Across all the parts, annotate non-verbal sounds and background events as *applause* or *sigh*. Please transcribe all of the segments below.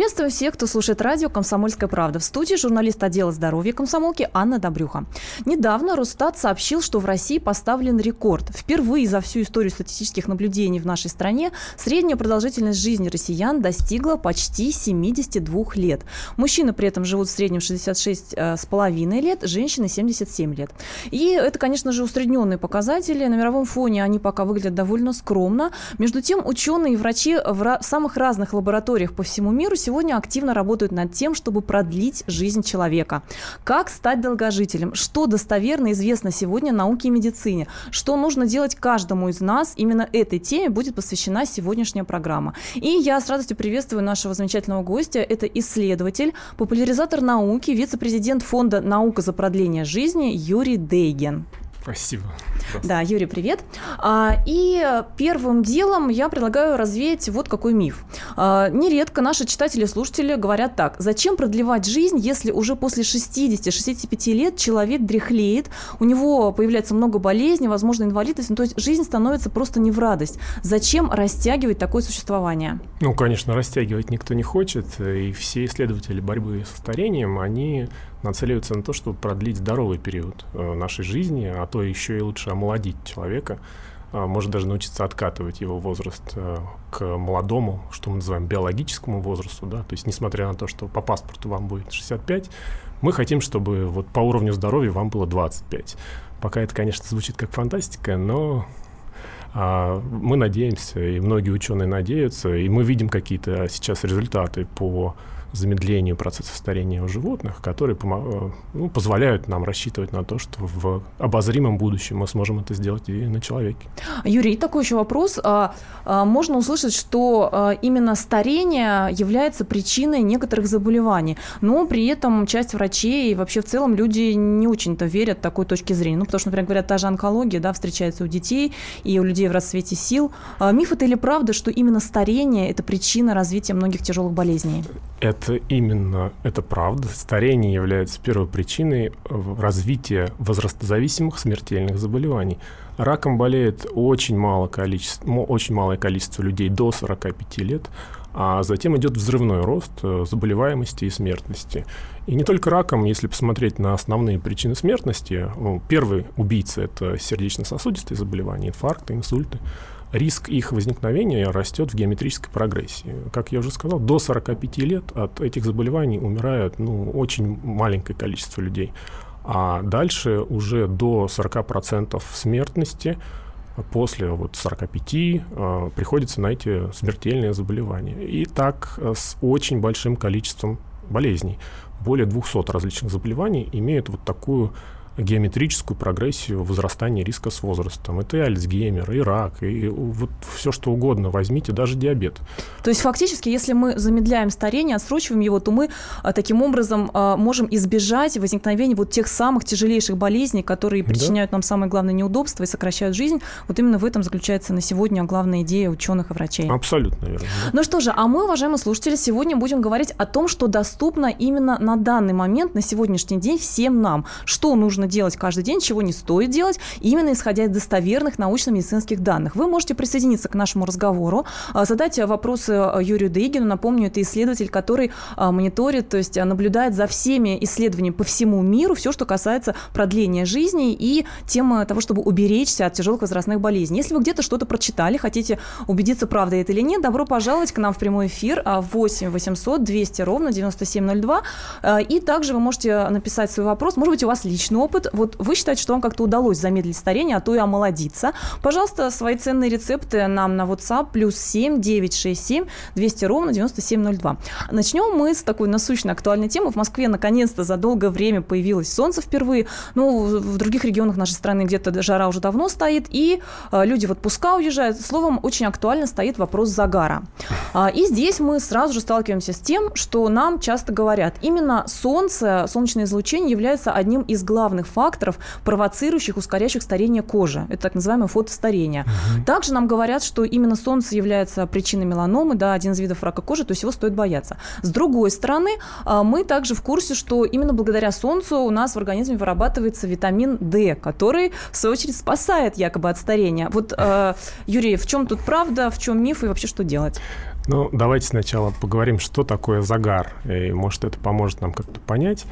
Приветствую всех, кто слушает радио «Комсомольская правда». В студии журналист отдела здоровья комсомолки Анна Добрюха. Недавно Росстат сообщил, что в России поставлен рекорд. Впервые за всю историю статистических наблюдений в нашей стране средняя продолжительность жизни россиян достигла почти 72 лет. Мужчины при этом живут в среднем 66 э, лет, женщины 77 лет. И это, конечно же, усредненные показатели. На мировом фоне они пока выглядят довольно скромно. Между тем, ученые и врачи в самых разных лабораториях по всему миру сегодня активно работают над тем, чтобы продлить жизнь человека. Как стать долгожителем? Что достоверно известно сегодня науке и медицине? Что нужно делать каждому из нас? Именно этой теме будет посвящена сегодняшняя программа. И я с радостью приветствую нашего замечательного гостя. Это исследователь, популяризатор науки, вице-президент фонда «Наука за продление жизни» Юрий Дейген. Спасибо. Да, Юрий, привет. А, и первым делом я предлагаю развеять вот какой миф. А, нередко наши читатели и слушатели говорят так. Зачем продлевать жизнь, если уже после 60-65 лет человек дряхлеет, у него появляется много болезней, возможно, инвалидность, ну, то есть жизнь становится просто не в радость. Зачем растягивать такое существование? Ну, конечно, растягивать никто не хочет, и все исследователи борьбы со старением, они нацеливаются на то, чтобы продлить здоровый период э, нашей жизни, а то еще и лучше омолодить человека, а, может даже научиться откатывать его возраст э, к молодому, что мы называем биологическому возрасту, да, то есть несмотря на то, что по паспорту вам будет 65, мы хотим, чтобы вот по уровню здоровья вам было 25. Пока это, конечно, звучит как фантастика, но а, мы надеемся, и многие ученые надеются, и мы видим какие-то сейчас результаты по замедлению процесса старения у животных, которые э, ну, позволяют нам рассчитывать на то, что в обозримом будущем мы сможем это сделать и на человеке. Юрий, такой еще вопрос. А, а, можно услышать, что а, именно старение является причиной некоторых заболеваний, но при этом часть врачей и вообще в целом люди не очень-то верят такой точке зрения. Ну, потому что, например, говорят, та же онкология да, встречается у детей и у людей в расцвете сил. Миф это или правда, что именно старение – это причина развития многих тяжелых болезней? Это именно, это правда. Старение является первой причиной развития возрастозависимых смертельных заболеваний. Раком болеет очень, мало количество, очень малое количество людей до 45 лет, а затем идет взрывной рост э, заболеваемости и смертности. И не только раком, если посмотреть на основные причины смертности, первый убийца – это сердечно-сосудистые заболевания, инфаркты, инсульты риск их возникновения растет в геометрической прогрессии. Как я уже сказал, до 45 лет от этих заболеваний умирает ну, очень маленькое количество людей. А дальше уже до 40% смертности после вот 45 э, приходится на эти смертельные заболевания. И так э, с очень большим количеством болезней. Более 200 различных заболеваний имеют вот такую геометрическую прогрессию возрастания риска с возрастом. Это и Альцгеймер, и рак, и вот все что угодно возьмите, даже диабет. То есть фактически, если мы замедляем старение, отсрочиваем его, то мы а, таким образом а, можем избежать возникновения вот тех самых тяжелейших болезней, которые причиняют да. нам самое главное неудобство и сокращают жизнь. Вот именно в этом заключается на сегодня главная идея ученых и врачей. Абсолютно верно. Да. Ну что же, а мы, уважаемые слушатели, сегодня будем говорить о том, что доступно именно на данный момент, на сегодняшний день всем нам. Что нужно делать каждый день, чего не стоит делать, именно исходя из достоверных научно-медицинских данных. Вы можете присоединиться к нашему разговору, а, задать вопросы а, Юрию Дейгину. Напомню, это исследователь, который а, мониторит, то есть наблюдает за всеми исследованиями по всему миру, все, что касается продления жизни и темы того, чтобы уберечься от тяжелых возрастных болезней. Если вы где-то что-то прочитали, хотите убедиться, правда это или нет, добро пожаловать к нам в прямой эфир 8 800 200 ровно 9702. И также вы можете написать свой вопрос. Может быть, у вас личный опыт, опыт. Вот вы считаете, что вам как-то удалось замедлить старение, а то и омолодиться. Пожалуйста, свои ценные рецепты нам на WhatsApp плюс 7 967 200 ровно 9702. Начнем мы с такой насущной актуальной темы. В Москве наконец-то за долгое время появилось солнце впервые. Ну, в других регионах нашей страны где-то жара уже давно стоит, и э, люди в отпуска уезжают. Словом, очень актуально стоит вопрос загара. А, и здесь мы сразу же сталкиваемся с тем, что нам часто говорят, именно солнце, солнечное излучение является одним из главных главных факторов, провоцирующих, ускоряющих старение кожи. Это так называемое фотостарение. Угу. Также нам говорят, что именно солнце является причиной меланомы, да, один из видов рака кожи, то есть его стоит бояться. С другой стороны, а, мы также в курсе, что именно благодаря солнцу у нас в организме вырабатывается витамин D, который, в свою очередь, спасает якобы от старения. Вот, а, Юрий, в чем тут правда, в чем миф и вообще что делать? Ну, давайте сначала поговорим, что такое загар. И, может, это поможет нам как-то понять,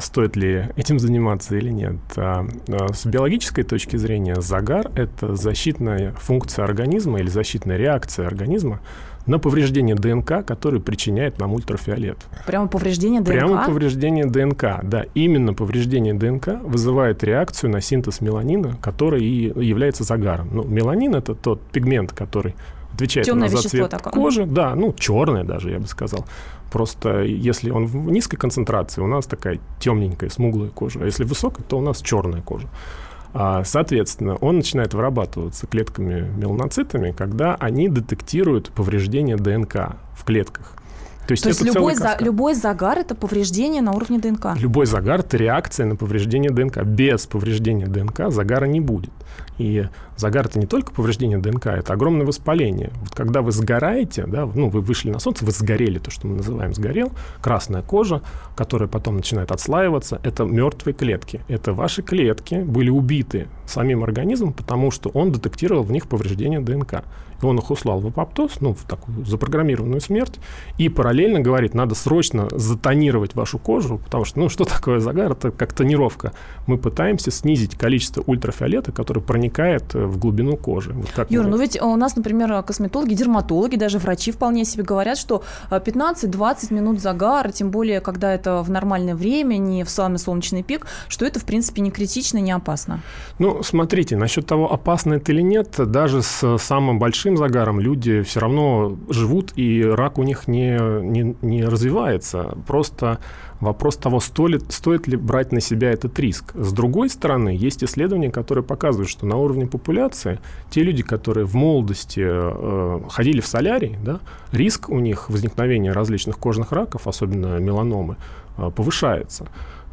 стоит ли этим заниматься или нет. А, а, с биологической точки зрения загар – это защитная функция организма или защитная реакция организма на повреждение ДНК, который причиняет нам ультрафиолет. Прямо повреждение ДНК? Прямо повреждение ДНК, да. Именно повреждение ДНК вызывает реакцию на синтез меланина, который и является загаром. Ну, меланин – это тот пигмент, который отвечает Темное за цвет такое. кожи. Да, ну, черное даже, я бы сказал. Просто если он в низкой концентрации, у нас такая темненькая, смуглая кожа. А если высокая, то у нас черная кожа. А, соответственно, он начинает вырабатываться клетками меланоцитами, когда они детектируют повреждение ДНК в клетках. То есть, То есть любой, за, любой загар – это повреждение на уровне ДНК? Любой загар – это реакция на повреждение ДНК. Без повреждения ДНК загара не будет. И загар – это не только повреждение ДНК, это огромное воспаление. Вот когда вы сгораете, да, ну, вы вышли на солнце, вы сгорели, то, что мы называем сгорел, красная кожа, которая потом начинает отслаиваться, это мертвые клетки. Это ваши клетки были убиты самим организмом, потому что он детектировал в них повреждение ДНК. И он их услал в апоптоз, ну, в такую запрограммированную смерть, и параллельно говорит, надо срочно затонировать вашу кожу, потому что, ну, что такое загар? Это как тонировка. Мы пытаемся снизить количество ультрафиолета, который проникает э, в глубину кожи. Вот так Юр, ну ведь у нас, например, косметологи, дерматологи, даже врачи вполне себе говорят, что 15-20 э, минут загара, тем более, когда это в нормальное время, не в самый солнечный пик, что это, в принципе, не критично, не опасно. Ну, смотрите, насчет того, опасно это или нет, даже с самым большим загаром люди все равно живут, и рак у них не, не, не развивается. Просто Вопрос того, стоит, стоит ли брать на себя этот риск. С другой стороны, есть исследования, которые показывают, что на уровне популяции те люди, которые в молодости э, ходили в солярий, да, риск у них возникновения различных кожных раков, особенно меланомы, э, повышается.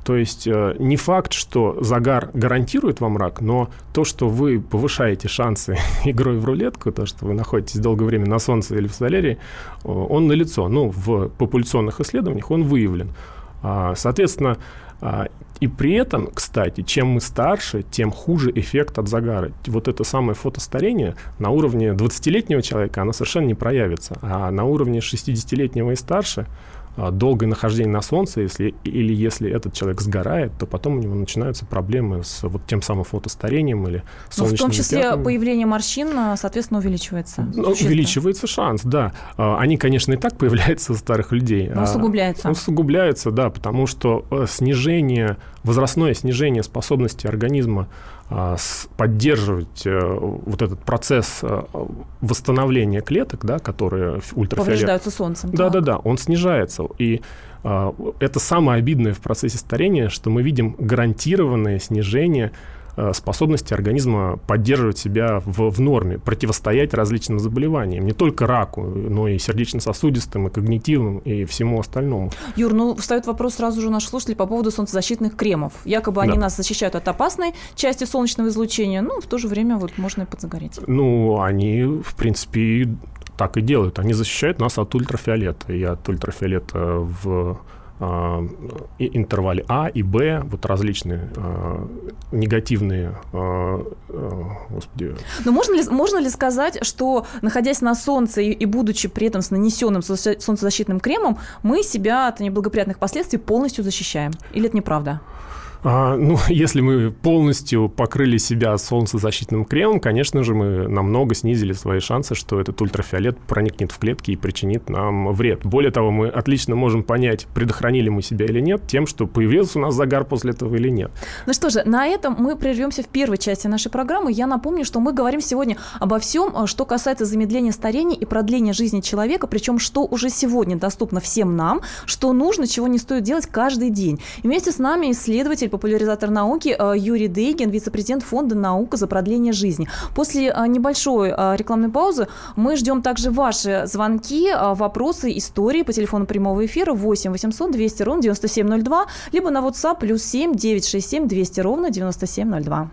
То есть э, не факт, что загар гарантирует вам рак, но то, что вы повышаете шансы *laughs* игрой в рулетку, то, что вы находитесь долгое время на солнце или в солярии, э, он налицо. Ну, в популяционных исследованиях он выявлен. А, соответственно, а, и при этом, кстати, чем мы старше, тем хуже эффект от загара. Вот это самое фотостарение на уровне 20-летнего человека, оно совершенно не проявится. А на уровне 60-летнего и старше – долгое нахождение на солнце, если, или если этот человек сгорает, то потом у него начинаются проблемы с вот тем самым фотостарением или солнечными Ну, в том числе пятнами. появление морщин, а, соответственно, увеличивается. Ну, увеличивается шанс, да. А, они, конечно, и так появляются у старых людей. Но усугубляются. Усугубляются, да, потому что э, снижение, возрастное снижение способности организма а, поддерживать э, вот этот процесс э, восстановления клеток, да, которые ультрафиолет... Повреждаются солнцем. Да-да-да, он снижается. И а, это самое обидное в процессе старения, что мы видим гарантированное снижение способности организма поддерживать себя в, в норме, противостоять различным заболеваниям, не только раку, но и сердечно-сосудистым, и когнитивным, и всему остальному. Юр, ну встает вопрос сразу же у наших слушателей по поводу солнцезащитных кремов. Якобы они да. нас защищают от опасной части солнечного излучения, но в то же время вот можно и подзагореть. Ну, они, в принципе, так и делают. Они защищают нас от ультрафиолета и от ультрафиолета в а, интервале А и Б, вот различные э, негативные, э, господи. Но можно ли, можно ли сказать, что находясь на солнце и, и будучи при этом с нанесенным солнцезащитным кремом, мы себя от неблагоприятных последствий полностью защищаем? Или это неправда? А, ну, *laughs* если мы полностью покрыли себя солнцезащитным кремом, конечно же, мы намного снизили свои шансы, что этот ультрафиолет проникнет в клетки и причинит нам вред. Более того, мы отлично можем понять, предохранили мы себя или нет, тем, что появился у нас загар после этого или нет. Ну что же, на этом мы прервемся в первой части нашей программы. Я напомню, что мы говорим сегодня обо всем, э, что касается замедления старения и продления жизни человека, причем что уже сегодня доступно всем нам, что нужно, чего не стоит делать каждый день. И вместе с нами исследователь популяризатор науки э, Юрий Дейгин, вице-президент фонда «Наука за продление жизни». После э, небольшой э, рекламной паузы мы ждем также ваши звонки, вопросы, истории по телефону прямого эфира 8 800 200 ровно 9702, либо на WhatsApp плюс 7 967 200 ровно 9702.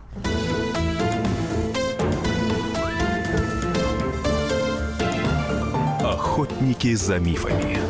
Охотники за мифами.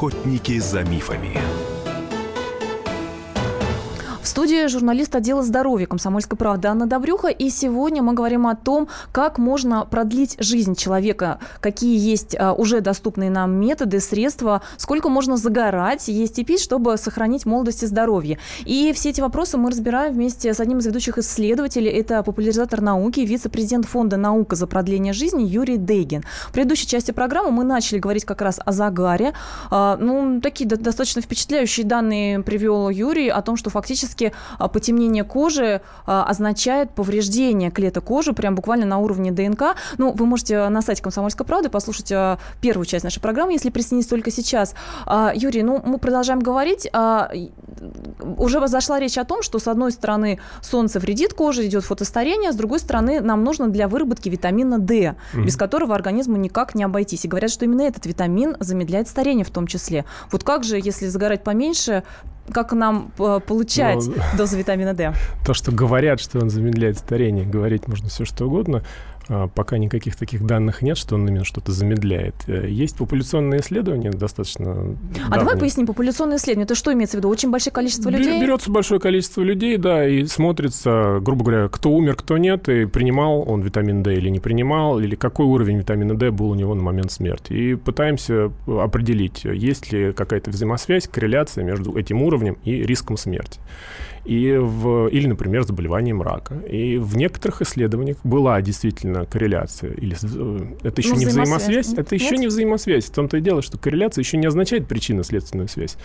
Охотники за мифами. Студии журналист отдела здоровья комсомольской правды Анна Добрюха. И сегодня мы говорим о том, как можно продлить жизнь человека, какие есть а, уже доступные нам методы, средства, сколько можно загорать, есть и пить, чтобы сохранить молодость и здоровье. И все эти вопросы мы разбираем вместе с одним из ведущих исследователей. Это популяризатор науки, вице-президент фонда «Наука за продление жизни» Юрий Дейгин. В предыдущей части программы мы начали говорить как раз о загаре. А, ну, такие достаточно впечатляющие данные привел Юрий о том, что фактически фактически а, потемнение кожи а, означает повреждение клеток кожи, прям буквально на уровне ДНК. Ну, вы можете на сайте «Комсомольской правды» послушать а, первую часть нашей программы, если присоединитесь только сейчас. Юрий, ну, мы продолжаем говорить. Уже зашла речь о том, что, с одной стороны, солнце вредит коже, идет фотостарение, с другой стороны, нам нужно для выработки витамина D, mm-hmm. без которого организму никак не обойтись. И говорят, что именно этот витамин замедляет старение в том числе. Вот как же, если загорать поменьше, как нам э, получать ну, дозу витамина D? *laughs* То, что говорят, что он замедляет старение, говорить можно все что угодно. А, пока никаких таких данных нет, что он именно что-то замедляет. Э, есть популяционные исследования достаточно. А давай поясним, популяционные исследования, это что имеется в виду? Очень большое количество людей? Берется большое количество людей, да, и смотрится, грубо говоря, кто умер, кто нет, и принимал он витамин D или не принимал, или какой уровень витамина D был у него на момент смерти. И пытаемся определить, есть ли какая-то взаимосвязь, корреляция между этим уровнем и риском смерти и в, или, например, заболеванием рака. И в некоторых исследованиях была действительно корреляция. Или, э, это еще ну, не взаимосвязь, это еще не взаимосвязь. В том-то и дело, что корреляция еще не означает причинно-следственную связь.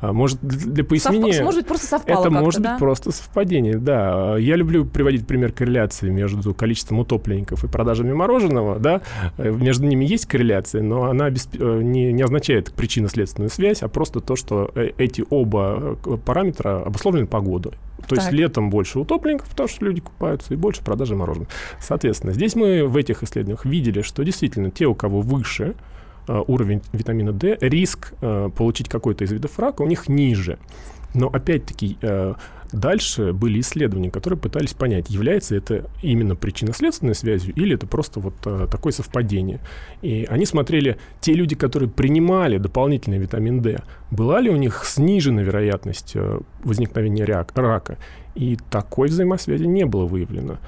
А, может, для пояснения... Совп... Может быть, просто совпало Это может да? быть просто совпадение, да. Я люблю приводить пример корреляции между количеством утопленников и продажами мороженого, да. Э, между ними есть корреляция, но она без... Э, не, не означает причинно-следственную связь, а просто то, что эти оба параметра обусловлены погодой. То так. есть летом больше утопленников, потому что люди купаются, и больше продажи мороженого. Соответственно, здесь мы в этих исследованиях видели, что действительно те, у кого выше э, уровень витамина D, риск э, получить какой-то из видов рака у них ниже. Но опять-таки э, Дальше были исследования, которые пытались понять, является это именно причинно-следственной связью или это просто вот а, такое совпадение. И они смотрели, те люди, которые принимали дополнительный витамин D, была ли у них снижена вероятность а, возникновения рака. И такой взаимосвязи не было выявлено.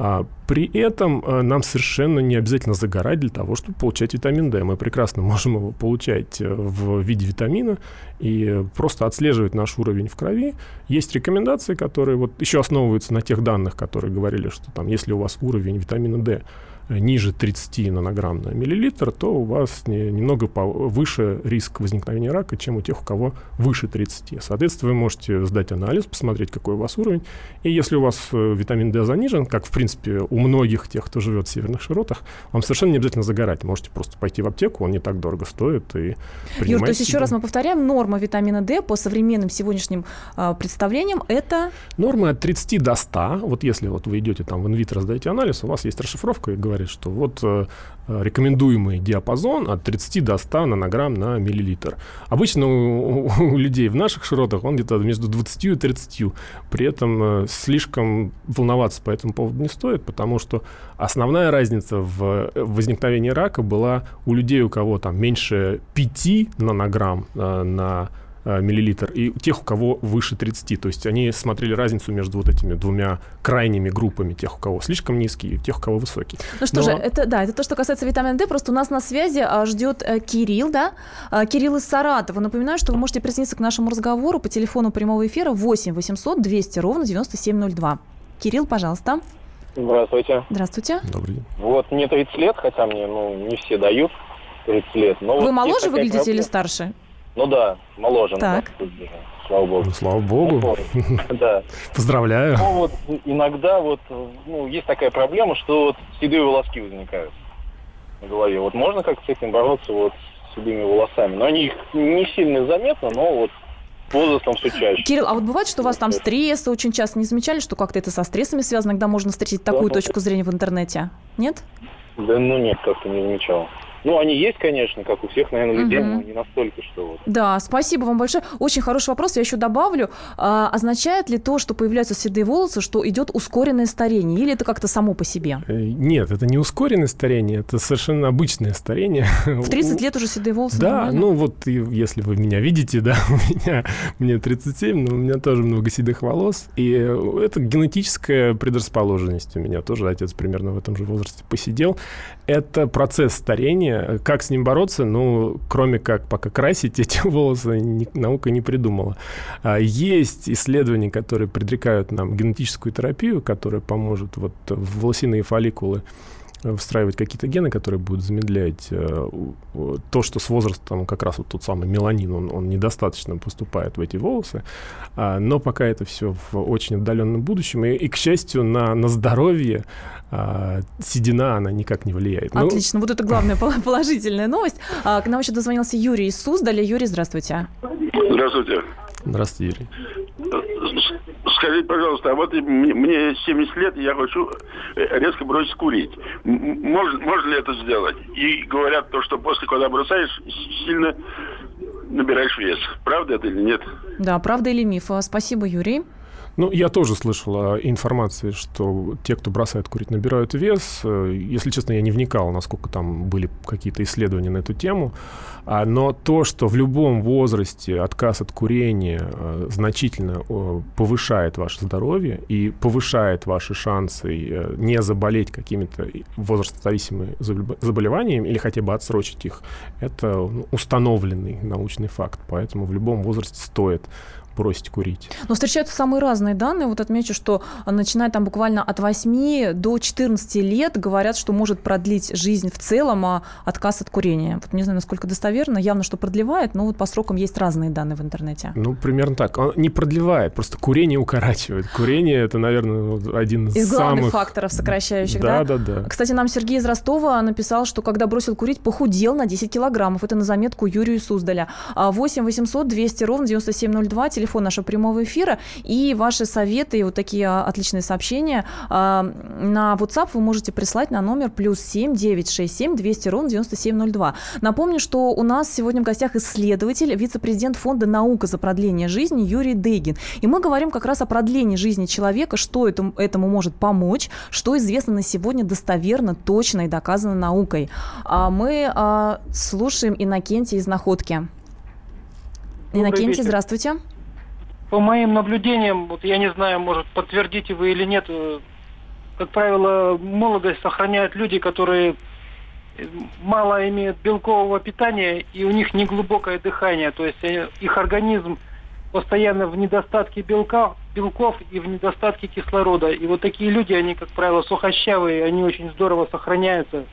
А, при этом а, нам совершенно не обязательно загорать для того, чтобы получать витамин D. Мы прекрасно можем его получать э, в виде витамина и просто отслеживать наш уровень в крови. Есть рекомендации, которые вот еще основываются на тех данных, которые говорили, что там, если у вас уровень витамина D ниже 30 нанограмм на миллилитр, то у вас не, немного выше риск возникновения рака, чем у тех, у кого выше 30. Соответственно, вы можете сдать анализ, посмотреть, какой у вас уровень. И если у вас э, витамин D занижен, как, в принципе, у многих тех, кто живет в северных широтах, вам совершенно не обязательно загорать. Можете просто пойти в аптеку, он не так дорого стоит. И Юр, то есть еще раз мы повторяем, норма витамина D по современным сегодняшним э, представлениям это... Норма от 30 до 100. Вот если вот вы идете там в инвитро, сдаете анализ, у вас есть расшифровка и говорит, говорит, что вот э, рекомендуемый диапазон от 30 до 100 нанограмм на миллилитр. Обычно у, у людей в наших широтах он где-то между 20 и 30. При этом э, слишком волноваться по этому поводу не стоит, потому что основная разница в возникновении рака была у людей, у кого там меньше 5 нанограмм э, на э, миллилитр, и тех, у кого выше 30. То есть они смотрели разницу между вот этими двумя крайними группами, тех, у кого слишком низкий, и тех, у кого высокий. Ну что Но... же, это, да, это то, что касается витамина D. Просто у нас на связи а, ждет а, Кирилл, да? А, Кирилл из Саратова. Напоминаю, что вы можете присоединиться к нашему разговору по телефону прямого эфира 8 800 200 ровно 9702. Кирилл, пожалуйста. Здравствуйте. Здравствуйте. Добрый день. Вот мне 30 лет, хотя мне ну, не все дают 30 лет. Но Вы вот моложе выглядите проблема. или старше? Ну да, моложе. Так. Ну, слава богу. Ну, слава богу. *laughs* Да. Поздравляю. Ну вот иногда вот ну, есть такая проблема, что вот седые волоски возникают на голове. Вот можно как-то с этим бороться вот с седыми волосами? Но они не сильно заметно, но вот возрастом все чаще. Кирилл, а вот бывает, что у вас там стресс очень часто не замечали, что как-то это со стрессами связано, когда можно встретить такую да, точку зрения в интернете? Нет? Да ну нет, как-то не замечал. Ну, они есть, конечно, как у всех, наверное, людей, угу. но не настолько, что вот. Да, спасибо вам большое. Очень хороший вопрос. Я еще добавлю. А, означает ли то, что появляются седые волосы, что идет ускоренное старение? Или это как-то само по себе? Э, нет, это не ускоренное старение, это совершенно обычное старение. В 30 лет уже седые волосы Да, нормально? ну вот если вы меня видите, да, *laughs* у меня, мне 37, но у меня тоже много седых волос. И это генетическая предрасположенность у меня. Тоже отец примерно в этом же возрасте посидел. Это процесс старения, как с ним бороться? Ну, кроме как пока красить *laughs* эти волосы, ни, наука не придумала. А, есть исследования, которые предрекают нам генетическую терапию, которая поможет вот волосяные фолликулы встраивать какие-то гены, которые будут замедлять э, то, что с возрастом как раз вот тот самый меланин, он, он недостаточно поступает в эти волосы. А, но пока это все в очень отдаленном будущем. И, и к счастью, на, на здоровье а, седина, она никак не влияет. Ну, Отлично, ну, вот это главная положительная новость. А, к нам еще дозвонился Юрий из Суздаля. Юрий, здравствуйте. Здравствуйте. Здравствуйте, Юрий. Скажите, пожалуйста, а вот мне 70 лет, и я хочу э, резко бросить курить. Можно, можно ли это сделать? И говорят то, что после, когда бросаешь, сильно набираешь вес. Правда это или нет? Да, правда или миф. Спасибо, Юрий. Ну, я тоже слышал информации, что те, кто бросает курить, набирают вес. Э, если честно, я не вникал, насколько там были какие-то исследования на эту тему. А, но то, что в любом возрасте отказ от курения э, значительно повышает ваше здоровье и повышает ваши шансы э, не заболеть какими-то возрастозависимыми заболеваниями или хотя бы отсрочить их, это ну, установленный научный факт. Поэтому в любом возрасте стоит бросить курить. Но встречаются самые разные данные. Вот отмечу, что начиная там буквально от 8 до 14 лет говорят, что может продлить жизнь в целом, а отказ от курения. Вот не знаю, насколько достоверно, явно, что продлевает, но вот по срокам есть разные данные в интернете. Ну, примерно так. Он не продлевает, просто курение укорачивает. Курение – это, наверное, один из, из самых... главных факторов сокращающих, да? Да, да, да. Кстати, нам Сергей из Ростова написал, что когда бросил курить, похудел на 10 килограммов. Это на заметку Юрию Суздаля. 8 800 200 ровно 9702, телефон телефон нашего прямого эфира. И ваши советы и вот такие а, отличные сообщения а, на WhatsApp вы можете прислать на номер плюс 7 967 200 ровно 9702. Напомню, что у нас сегодня в гостях исследователь, вице-президент Фонда «Наука за продление жизни» Юрий Дейгин. И мы говорим как раз о продлении жизни человека, что этому, этому может помочь, что известно на сегодня достоверно, точно и доказано наукой. А мы а, слушаем Иннокентия из «Находки». Иннокентий, здравствуйте по моим наблюдениям, вот я не знаю, может, подтвердите вы или нет, э, как правило, молодость сохраняют люди, которые э, мало имеют белкового питания, и у них неглубокое дыхание. То есть э, их организм постоянно в недостатке белка, белков и в недостатке кислорода. И вот такие люди, они, как правило, сухощавые, они очень здорово сохраняются.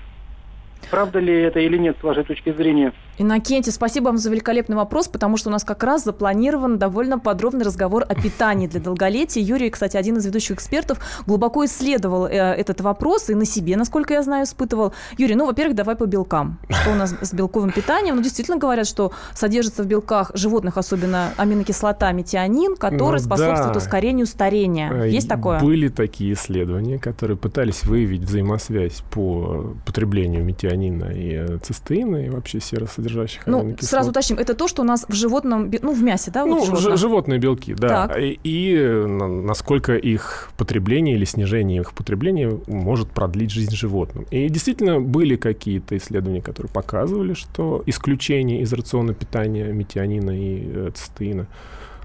Правда ли это или нет, с вашей точки зрения? Иннокентий, спасибо вам за великолепный вопрос, потому что у нас как раз запланирован довольно подробный разговор о питании для долголетия. Юрий, кстати, один из ведущих экспертов, глубоко исследовал э, этот вопрос и на себе, насколько я знаю, испытывал. Юрий, ну, во-первых, давай по белкам. Что у нас с белковым питанием? Ну, действительно говорят, что содержится в белках животных, особенно аминокислота метионин, который ну, способствует да. ускорению старения. Э, Есть такое? Были такие исследования, которые пытались выявить взаимосвязь по потреблению метионина метионина и цистеина, и вообще серосодержащих Ну, сразу уточним, это то, что у нас в животном, ну, в мясе, да? Ну, вот животные белки, да. Так. И, и, э, на- насколько их потребление или снижение их потребления может продлить жизнь животным. И действительно были какие-то исследования, которые показывали, что исключение из рациона питания метионина и э, цистеина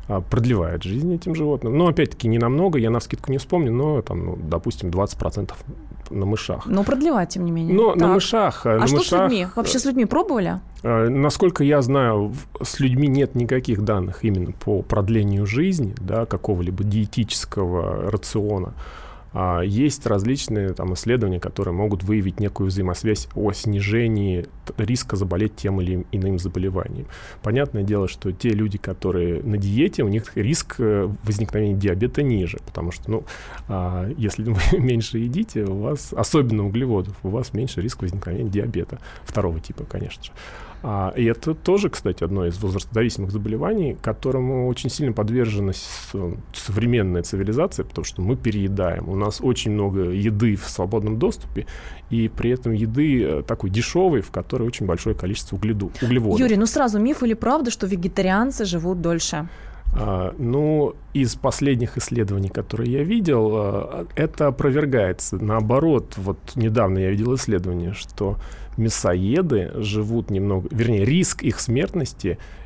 а, продлевает жизнь этим животным. Но, опять-таки, не намного, я на вскидку не вспомню, но, там, ну, допустим, 20% на мышах. Но продлевать, тем не менее. Но на Так. мышах... э, А на что с мышах, людьми? Вообще с людьми пробовали? Э, Насколько я знаю, с людьми нет никаких данных именно по продлению жизни, да, какого-либо диетического рациона. А есть различные там, исследования, которые могут выявить некую взаимосвязь о снижении риска заболеть тем или иным заболеванием. Понятное дело, что те люди, которые на диете, у них риск э, возникновения диабета ниже, потому что, ну, а, если вы *laughs* меньше едите, у вас, особенно углеводов, у вас меньше риск возникновения диабета второго типа, конечно же. А, и это тоже, кстати, одно из возрастозависимых заболеваний, которому очень сильно подвержена современная цивилизация, потому что мы переедаем. У нас очень много еды в свободном доступе, и при этом еды э, такой дешевой, в которой очень большое количество угледу- углеводов. Юрий, ну сразу миф или правда, что вегетарианцы живут дольше? А, ну, из последних исследований, которые я видел, а, это опровергается. Наоборот, вот недавно я видел исследование, что мясоеды живут немного, вернее, риск их смертности э,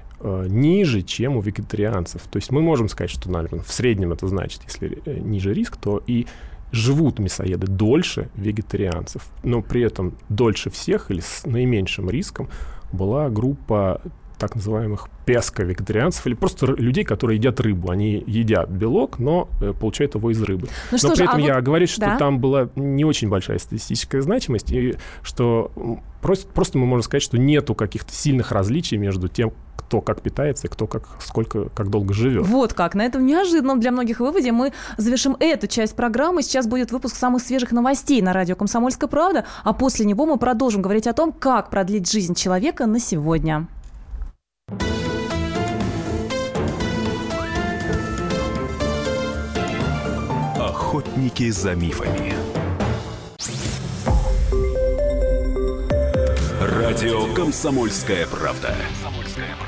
ниже, чем у вегетарианцев. То есть мы можем сказать, что, наверное, в среднем это значит, если э, ниже риск, то и живут мясоеды дольше вегетарианцев, но при этом дольше всех или с наименьшим риском была группа так называемых песко-вегетарианцев или просто людей, которые едят рыбу. Они едят белок, но э, получают его из рыбы. Ну но при же, этом а я вот- говорю, что да. там была не очень большая статистическая значимость, и что просто, просто мы можем сказать, что нету каких-то сильных различий между тем, кто как питается и кто как, сколько, как долго живет. Вот как. На этом неожиданном для многих выводе мы завершим эту часть программы. Сейчас будет выпуск самых свежих новостей на радио «Комсомольская правда», а после него мы продолжим говорить о том, как продлить жизнь человека на сегодня. Охотники за мифами. Радио «Комсомольская правда».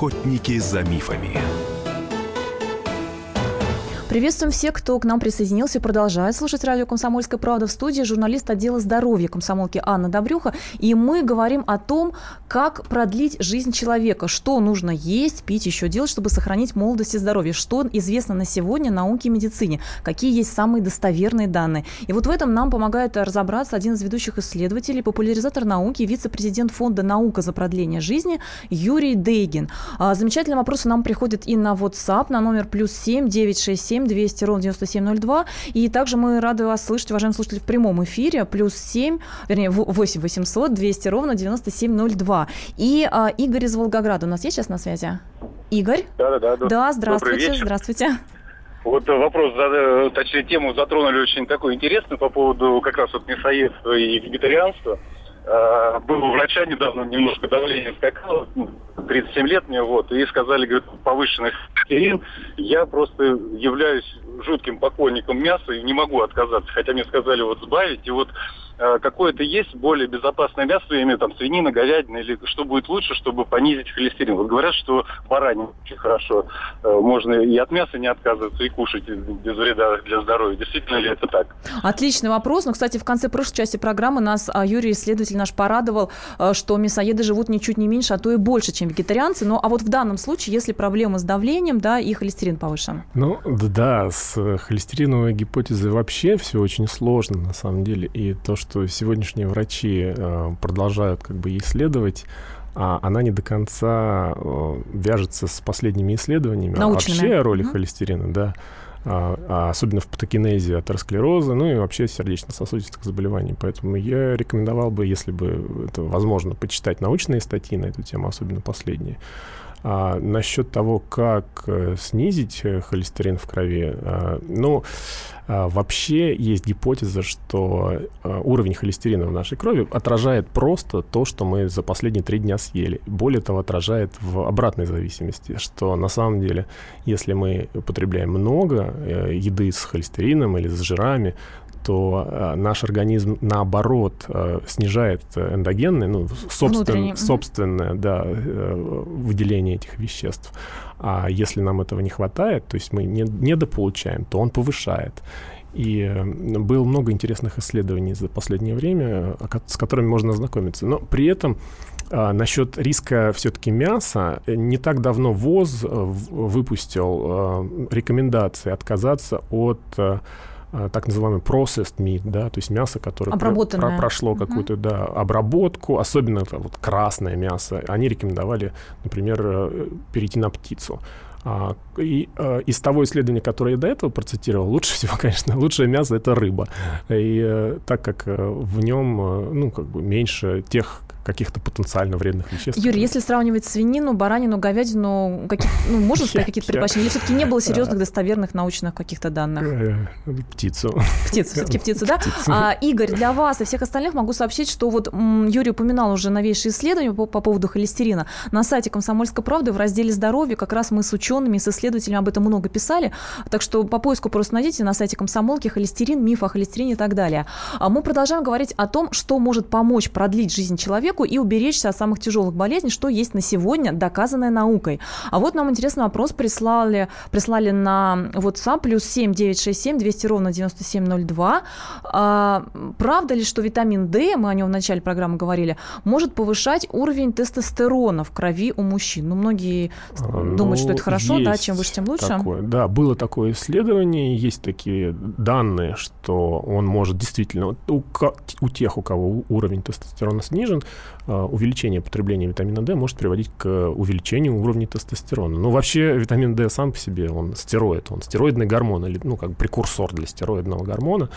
Охотники за мифами. Приветствуем всех, кто к нам присоединился и продолжает слушать радио «Комсомольская правда» в студии журналист отдела здоровья комсомолки Анна Добрюха. И мы говорим о том, как продлить жизнь человека, что нужно есть, пить, еще делать, чтобы сохранить молодость и здоровье, что известно на сегодня науке и медицине, какие есть самые достоверные данные. И вот в этом нам помогает разобраться один из ведущих исследователей, популяризатор науки, вице-президент фонда «Наука за продление жизни» Юрий Дейгин. А, Замечательные вопросы нам приходят и на WhatsApp на номер плюс 7 967 200 ровно 9702. И также мы рады вас слышать, уважаемые слушатели, в прямом эфире. Плюс 7, вернее, 8 800 200 ровно 9702. И а, Игорь из Волгограда у нас есть сейчас на связи? Игорь? Да-да-да. Да, здравствуйте, вечер. здравствуйте. Вот э, вопрос, зада- точнее, тему затронули очень такую интересную по поводу как раз вот мясоедства и вегетарианства. А, Был у врача недавно, немножко давление скакало, ну, 37 лет мне, вот, и сказали, говорит, повышенный холестерин. Я просто являюсь жутким поклонником мяса и не могу отказаться, хотя мне сказали вот сбавить, и вот э, какое-то есть более безопасное мясо, я имею там свинина, говядина, или что будет лучше, чтобы понизить холестерин. Вот говорят, что баранина очень хорошо, э, можно и от мяса не отказываться, и кушать без вреда для здоровья. Действительно ли это так? Отличный вопрос. Но, кстати, в конце прошлой части программы нас а, Юрий, исследователь наш, порадовал, а, что мясоеды живут ничуть не меньше, а то и больше, чем вегетарианцы. Но а вот в данном случае, если проблемы с давлением, да, и холестерин повышен. Ну, да, с э, холестериновой гипотезой вообще все очень сложно, на самом деле. И то, что сегодняшние врачи э, продолжают как бы исследовать, а она не до конца э, вяжется с последними исследованиями. А Научными. Вообще о роли Мгм. холестерина, да. а, а особенно в патогенезе атеросклероза, ну и вообще сердечно-сосудистых заболеваний. Поэтому я рекомендовал бы, если бы это возможно, почитать научные статьи на эту тему, особенно последние. А, насчет того, как э, снизить э, холестерин в крови, а, ну, а, вообще есть гипотеза, что а, уровень холестерина в нашей крови отражает просто то, что мы за последние три дня съели. Более того, отражает в обратной зависимости, что на самом деле, если мы употребляем много еды с холестерином или с жирами, то э, наш организм наоборот э, снижает эндогенное, ну, собствен, собственное да, э, выделение этих веществ. А если нам этого не хватает, то есть мы не, недополучаем, то он повышает. И было много интересных исследований за последнее время, с которыми можно ознакомиться. Но при этом а, насчет риска все-таки мяса, не так давно ВОЗ выпустил а, рекомендации отказаться от а, так называемый processed meat, да, то есть мясо, которое про, про, прошло какую-то да, обработку, особенно это вот красное мясо, они рекомендовали, например, э, перейти на птицу. А, и а, из того исследования, которое я до этого процитировал, лучше всего, *laughs* конечно, лучшее мясо это рыба. И а, так как в нем, ну, как бы меньше тех каких-то потенциально вредных веществ. Юрий, если сравнивать свинину, баранину, говядину, каких, ну, *laughs* можно сказать какие-то предпочтения? Или все-таки не было серьезных достоверных научных каких-то данных? Э, птицу. Птицу, все-таки *laughs* птицу, да? А, Игорь, для вас и всех остальных могу сообщить, что вот Юрий упоминал уже новейшие исследования по, по поводу холестерина. На сайте «Комсомольской правды» в разделе «Здоровье» как раз мы с учеными, с исследователями об этом много писали. Так что по поиску просто найдите на сайте комсомолки холестерин, миф о холестерине и так далее. А мы продолжаем говорить о том, что может помочь продлить жизнь человеку, человеку и уберечься от самых тяжелых болезней, что есть на сегодня доказанное наукой. А вот нам интересный вопрос прислали, прислали на WhatsApp плюс 7 967 200 ровно 9702. А, правда ли, что витамин D, мы о нем в начале программы говорили, может повышать уровень тестостерона в крови у мужчин? Ну, многие ну, думают, что это хорошо, да, чем выше, тем лучше. Такое, да, было такое исследование, есть такие данные, что он может действительно, у, у тех, у кого уровень тестостерона снижен, увеличение потребления витамина D может приводить к увеличению уровня тестостерона. Ну, вообще, витамин D сам по себе, он стероид, он стероидный гормон, или, ну, как прекурсор для стероидного гормона,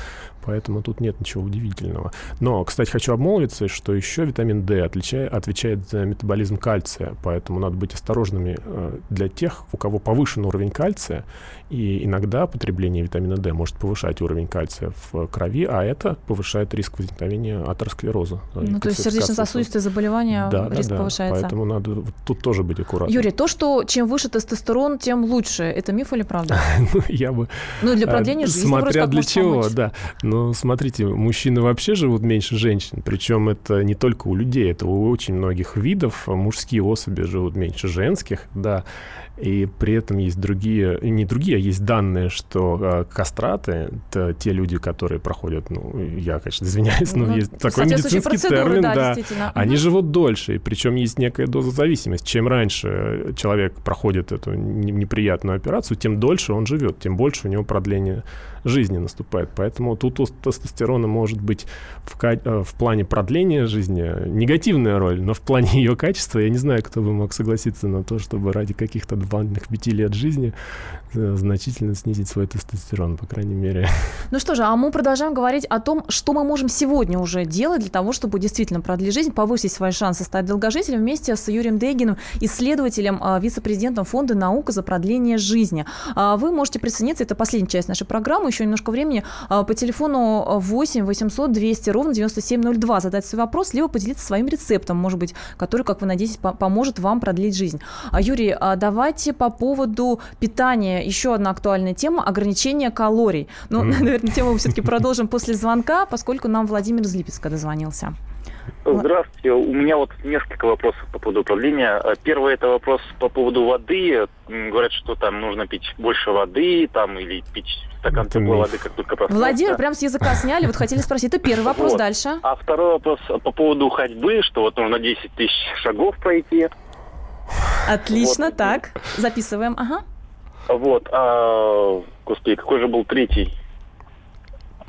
поэтому тут нет ничего удивительного. Но, кстати, хочу обмолвиться, что еще витамин D отличает, отвечает за метаболизм кальция, поэтому надо быть осторожными э, для тех, у кого повышен уровень кальция, и иногда потребление витамина D может повышать уровень кальция в крови, а это повышает риск возникновения атеросклероза. Ну, то есть сердечно-сосудистые заболевания да, риск да, да. повышается. Поэтому надо тут тоже быть аккуратным. Юрий, то, что чем выше тестостерон, тем лучше, это миф или правда? *laughs* ну, я бы... Ну, для продления жизни Смотря для чего, да. Ну, смотрите, мужчины вообще живут меньше женщин, причем это не только у людей, это у очень многих видов. Мужские особи живут меньше женских, да. И при этом есть другие, не другие, а есть данные, что э, кастраты, это те люди, которые проходят, ну, я, конечно, извиняюсь, но ну, есть такой медицинский термин, да, да они живут дольше, и причем есть некая доза зависимости. Чем раньше человек проходит эту неприятную операцию, тем дольше он живет, тем больше у него продление жизни наступает. Поэтому тут у тестостерона может быть в, э, в плане продления жизни негативная роль, но в плане *laughs* ее качества я не знаю, кто бы мог согласиться на то, чтобы ради каких-то дополнительных пяти лет жизни э, значительно снизить свой тестостерон, по крайней мере. *laughs* Ну что же, а мы продолжаем говорить о том, что мы можем сегодня уже делать для того, чтобы действительно продлить жизнь, повысить свои шансы стать долгожителем вместе с Юрием Дейгиным, исследователем, а, вице-президентом Фонда «Наука за продление жизни». А вы можете присоединиться, это последняя часть нашей программы, еще немножко времени, а, по телефону 8 800 200 ровно 9702 задать свой вопрос, либо поделиться своим рецептом, может быть, который, как вы надеетесь, поможет вам продлить жизнь. Юрий, давайте по поводу питания. Еще одна актуальная тема – ограничение калорий. Ну, mm. *laughs* наверное, тему мы все-таки *laughs* продолжим после звонка, поскольку нам Владимир из Липецка дозвонился. Здравствуйте. У меня вот несколько вопросов по поводу управления. Э, первый это вопрос по поводу воды. Говорят, что там нужно пить больше воды, там или пить стакан теплой воды, как только проснулся. Владимир, прям с языка сняли. Вот хотели спросить. Это первый вопрос. Вот. Дальше. А второй вопрос по поводу ходьбы, что вот нужно 10 тысяч шагов пройти. Отлично, вот. так. Записываем. Ага. Вот. А, господи, какой же был третий?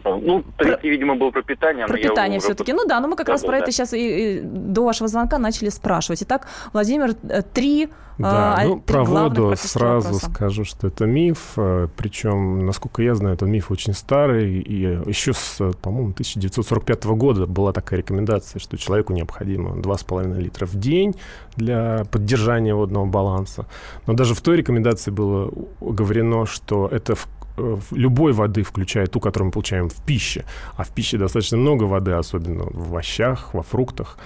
Ну, третий, видимо, был про питание. Про питание все-таки. Ну да, но мы как да, раз про да. это сейчас и, и до вашего звонка начали спрашивать. Итак, Владимир, э, три да, а, ну, про воду сразу вопроса. скажу, что это миф. Э, Причем, насколько я знаю, это миф очень старый. И еще с, по-моему, 1945 года была такая рекомендация, что человеку необходимо 2,5 литра в день для поддержания водного баланса. Но даже в той рекомендации было говорено, что это в Э, любой воды, включая ту, которую мы получаем в пище. А в пище достаточно много воды, особенно в овощах, во фруктах.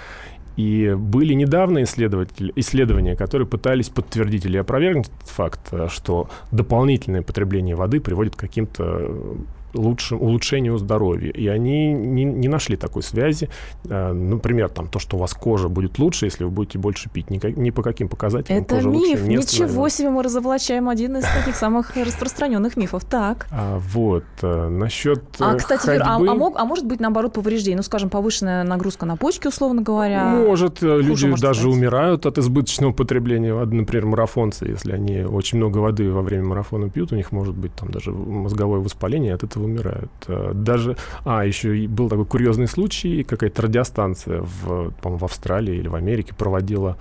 И были недавно исследования, которые пытались подтвердить или опровергнуть факт, э, что дополнительное потребление воды приводит к каким-то лучшем, улучшению здоровья. И они не, не нашли такой связи. А, например, там, то, что у вас кожа будет лучше, если вы будете больше пить. Ни, ни по каким показателям Это кожа миф. лучше не Ничего себе, мы разоблачаем один из таких самых распространенных мифов. Так. А, вот. А, насчет А, кстати, ходьбы... а, а, мог, а может быть, наоборот, повреждение? Ну, скажем, повышенная нагрузка на почки, условно говоря. Может. Люди может даже сказать. умирают от избыточного потребления. Например, марафонцы, если они очень много воды во время марафона пьют, у них может быть там даже мозговое воспаление, от этого умирают. Э, даже, а, еще был такой курьезный случай, какая-то радиостанция в, в Австралии или в Америке проводила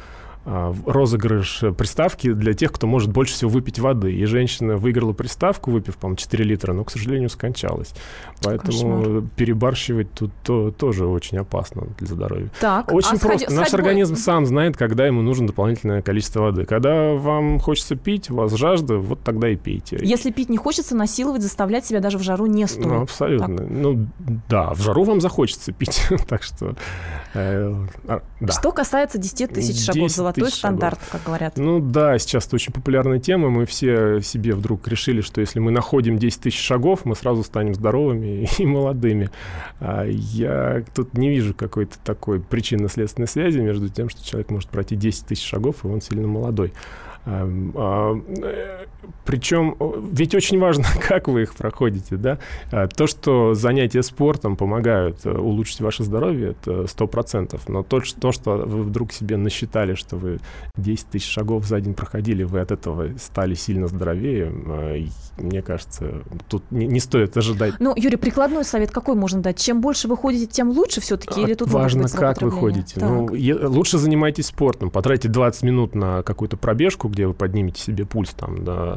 розыгрыш приставки для тех, кто может больше всего выпить воды. И женщина выиграла приставку, выпив, по-моему, 4 литра, но, к сожалению, скончалась. Поэтому Кошмар. перебарщивать тут то, тоже очень опасно для здоровья. Так, очень а просто. Наш ходьбой... организм сам знает, когда ему нужно дополнительное количество воды. Когда вам хочется пить, у вас жажда, вот тогда и пейте. Если пить не хочется, насиловать, заставлять себя даже в жару не стоит. Ну, абсолютно. Так. Ну, да, в жару вам захочется пить. *laughs* так что, э, да. Что касается 10 тысяч шагов золотой золотой стандарт, шагов. как говорят. Ну да, сейчас это очень популярная тема. Мы все себе вдруг решили, что если мы находим 10 тысяч шагов, мы сразу станем здоровыми *laughs* и молодыми. А я тут не вижу какой-то такой причинно-следственной связи между тем, что человек может пройти 10 тысяч шагов, и он сильно молодой. А, Причем ведь очень важно, *laughs* как вы их проходите, да? А, то, что занятия спортом помогают э, улучшить ваше здоровье, это сто процентов. Но то, то, что вы вдруг себе насчитали, что вы 10 тысяч шагов за день проходили, вы от этого стали сильно здоровее, э, мне кажется, тут не, не стоит ожидать. Ну, Юрий, прикладной совет какой можно дать? Чем больше вы ходите, тем лучше все-таки? Или тут важно, как вы ходите. Ну, лучше занимайтесь спортом. Потратьте 20 минут на какую-то пробежку, где вы поднимете себе пульс там до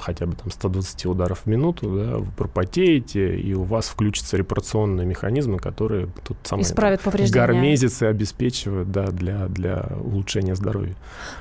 хотя бы там 120 ударов в минуту, да, вы пропотеете, и у вас включатся репарационные механизмы, которые тут самые Исправят повреждения. гармезицы обеспечивают да, для, для улучшения здоровья.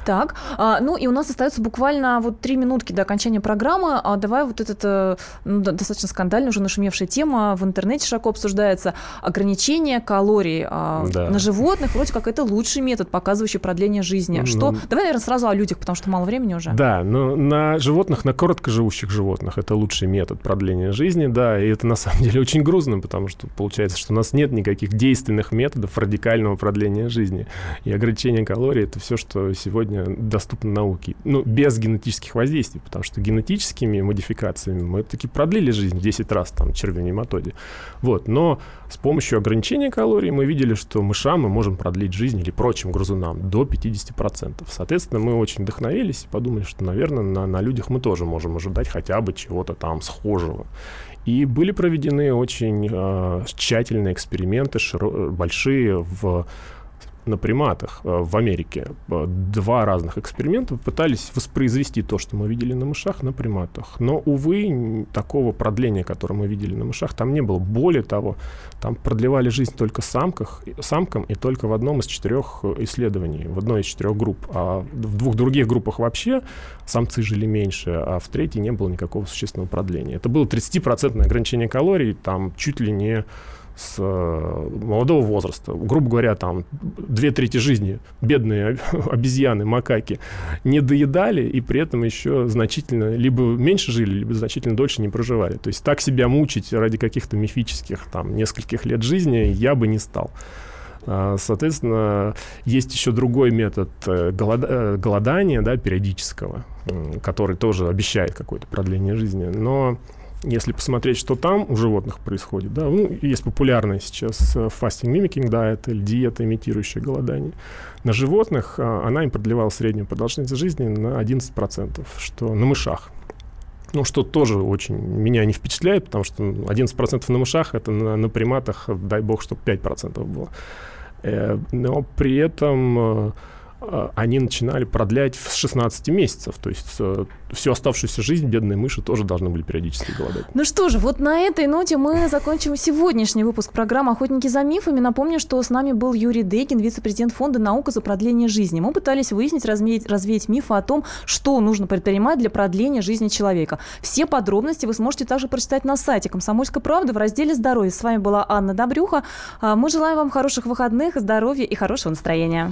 Так, а, ну и у нас остается буквально вот три минутки до окончания программы. А давай вот этот э, ну, достаточно скандальная, уже нашумевшая тема в интернете широко обсуждается. Ограничение калорий а, да. на животных, вроде как это лучший метод, показывающий продление жизни. Ну, что? Давай, наверное, сразу о людях, потому что мало времени уже. Да, но на животных на короткоживущих животных это лучший метод продления жизни, да, и это на самом деле очень грустно, потому что получается, что у нас нет никаких действенных методов радикального продления жизни. И ограничение калорий — это все, что сегодня доступно науке. Ну, без генетических воздействий, потому что генетическими модификациями мы таки продлили жизнь в 10 раз, там, червонематоде. Вот, но с помощью ограничения калорий мы видели, что мышам мы можем продлить жизнь или прочим грызунам до 50%. Соответственно, мы очень вдохновились и подумали, что, наверное, на, на людях мы тоже можем ожидать хотя бы чего-то там схожего. И были проведены очень э, тщательные эксперименты, большие в на приматах э, в Америке. Э, два разных эксперимента пытались воспроизвести то, что мы видели на мышах, на приматах. Но, увы, такого продления, которое мы видели на мышах, там не было. Более того, там продлевали жизнь только самках, самкам и только в одном из четырех исследований, в одной из четырех групп. А в двух других группах вообще самцы жили меньше, а в третьей не было никакого существенного продления. Это было 30% ограничение калорий, там чуть ли не с э, молодого возраста, грубо говоря, там две трети жизни бедные *laughs* обезьяны, макаки не доедали и при этом еще значительно либо меньше жили, либо значительно дольше не проживали. То есть так себя мучить ради каких-то мифических там нескольких лет жизни я бы не стал. А, соответственно, есть еще другой метод э, э, голодания да, периодического, который тоже обещает какое-то продление жизни. Но если посмотреть, что там у животных происходит, да, ну, есть популярная сейчас э, fasting mimicking diet или диета, имитирующая голодание. На животных а, она им продлевала среднюю продолжительность жизни на 11%, что на мышах. Ну, что тоже очень меня не впечатляет, потому что 11% на мышах, это на, на приматах, дай бог, чтобы 5% было. Э, но при этом Э, они начинали продлять с 16 месяцев. То есть э, всю оставшуюся жизнь бедные мыши тоже должны были периодически голодать. Ну что же, вот на этой ноте мы закончим сегодняшний выпуск программы «Охотники за мифами». Напомню, что с нами был Юрий Дейкин, вице-президент фонда «Наука за продление жизни». Мы пытались выяснить, развеять, развеять мифы о том, что нужно предпринимать для продления жизни человека. Все подробности вы сможете также прочитать на сайте «Комсомольской правды» в разделе «Здоровье». С вами была Анна Добрюха. А мы желаем вам хороших выходных, здоровья и хорошего настроения.